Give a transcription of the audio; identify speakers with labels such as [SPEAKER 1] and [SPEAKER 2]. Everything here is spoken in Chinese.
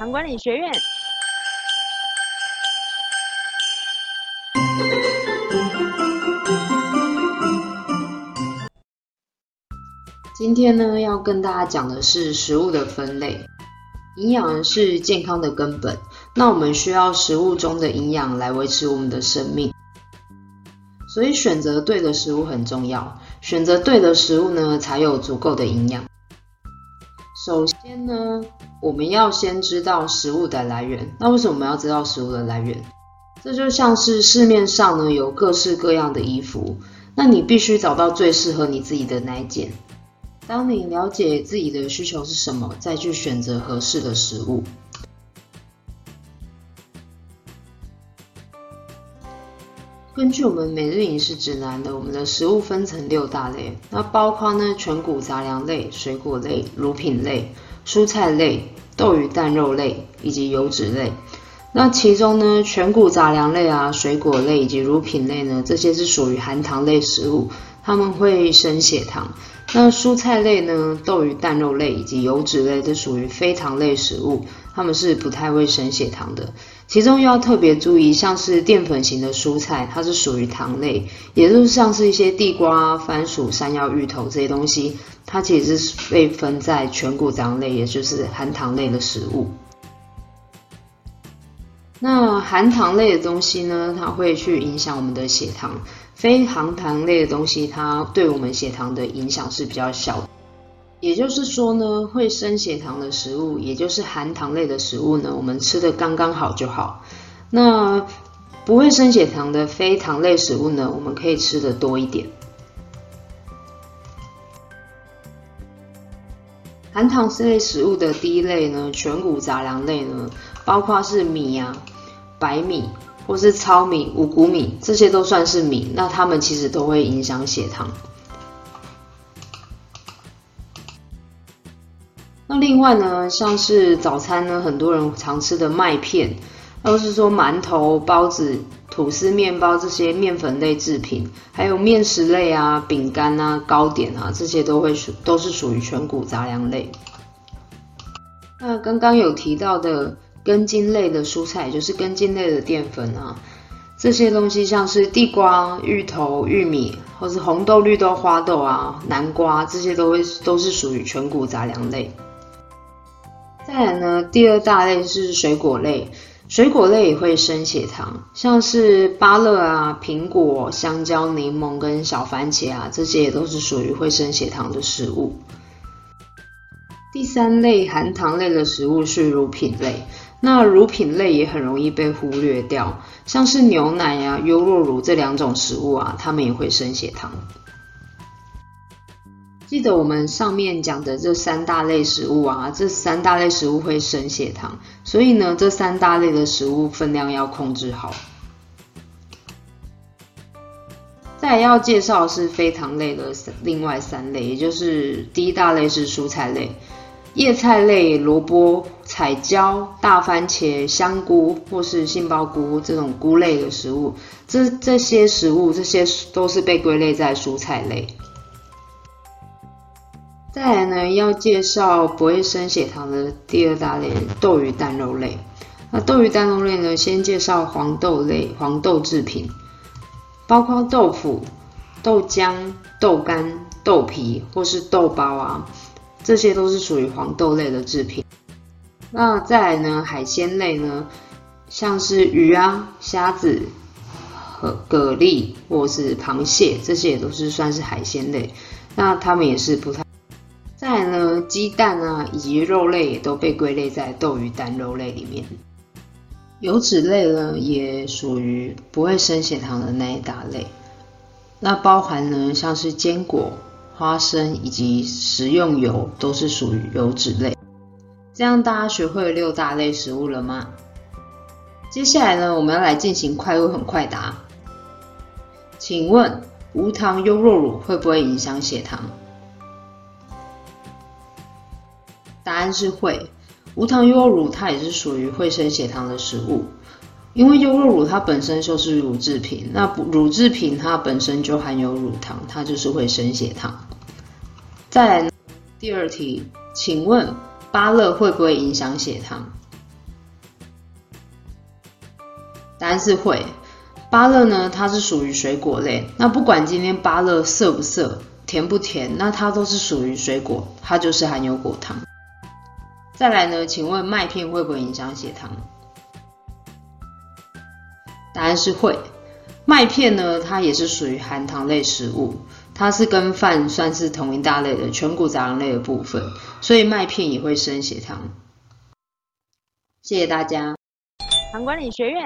[SPEAKER 1] 糖管理学院。
[SPEAKER 2] 今天呢，要跟大家讲的是食物的分类。营养是健康的根本，那我们需要食物中的营养来维持我们的生命。所以选择对的食物很重要，选择对的食物呢，才有足够的营养。首先呢，我们要先知道食物的来源。那为什么我们要知道食物的来源？这就像是市面上呢有各式各样的衣服，那你必须找到最适合你自己的那一件。当你了解自己的需求是什么，再去选择合适的食物。根据我们每日饮食指南的，我们的食物分成六大类，那包括呢全谷杂粮类、水果类、乳品类、蔬菜类、豆鱼蛋肉类以及油脂类。那其中呢，全谷杂粮类啊、水果类以及乳品类呢，这些是属于含糖类食物，它们会升血糖。那蔬菜类呢，豆鱼蛋肉类以及油脂类，这属于非糖类食物，它们是不太会升血糖的。其中要特别注意，像是淀粉型的蔬菜，它是属于糖类，也就是像是一些地瓜、番薯、山药、芋头这些东西，它其实是被分在全谷杂类，也就是含糖类的食物。那含糖类的东西呢，它会去影响我们的血糖；非含糖类的东西，它对我们血糖的影响是比较小。也就是说呢，会升血糖的食物，也就是含糖类的食物呢，我们吃的刚刚好就好。那不会升血糖的非糖类食物呢，我们可以吃的多一点。含糖类食物的第一类呢，全谷杂粮类呢。包括是米呀、白米或是糙米、五谷米，这些都算是米。那它们其实都会影响血糖。那另外呢，像是早餐呢，很多人常吃的麦片，或是说馒头、包子、吐司、面包这些面粉类制品，还有面食类啊、饼干啊、糕点啊，这些都会属都是属于全谷杂粮类。那刚刚有提到的。根茎类的蔬菜，就是根茎类的淀粉啊，这些东西像是地瓜、芋头、玉米，或是红豆、绿豆、花豆啊、南瓜，这些都会都是属于全谷杂粮类。再来呢，第二大类是水果类，水果类也会升血糖，像是芭乐啊、苹果、香蕉、柠檬跟小番茄啊，这些也都是属于会升血糖的食物。第三类含糖类的食物是乳品类。那乳品类也很容易被忽略掉，像是牛奶呀、优酪乳这两种食物啊，它们也会升血糖。记得我们上面讲的这三大类食物啊，这三大类食物会升血糖，所以呢，这三大类的食物分量要控制好。再要介绍是非糖类的另外三类，也就是第一大类是蔬菜类。叶菜类、萝卜、彩椒、大番茄、香菇或是杏鲍菇这种菇类的食物，这这些食物这些都是被归类在蔬菜类。再来呢，要介绍不会升血糖的第二大类豆鱼蛋肉类。那豆鱼蛋肉类呢，先介绍黄豆类、黄豆制品，包括豆腐、豆浆、豆干、豆皮或是豆包啊。这些都是属于黄豆类的制品。那再来呢，海鲜类呢，像是鱼啊、虾子和蛤蜊或是螃蟹，这些也都是算是海鲜类。那它们也是不太。鸡蛋啊以及肉类也都被归类在豆鱼蛋肉类里面。油脂类呢，也属于不会升血糖的那一大类。那包含呢，像是坚果。花生以及食用油都是属于油脂类。这样大家学会六大类食物了吗？接下来呢，我们要来进行快问很快答。请问无糖优酪乳会不会影响血糖？答案是会。无糖优酪乳它也是属于会升血糖的食物。因为优酪乳它本身就是乳制品，那乳制品它本身就含有乳糖，它就是会升血糖。再来第二题，请问芭乐会不会影响血糖？答案是会。芭乐呢，它是属于水果类，那不管今天芭乐涩不涩、甜不甜，那它都是属于水果，它就是含有果糖。再来呢，请问麦片会不会影响血糖？答案是会。麦片呢，它也是属于含糖类食物，它是跟饭算是同一大类的全谷杂粮类的部分，所以麦片也会升血糖。谢谢大家。
[SPEAKER 1] 糖管理学院。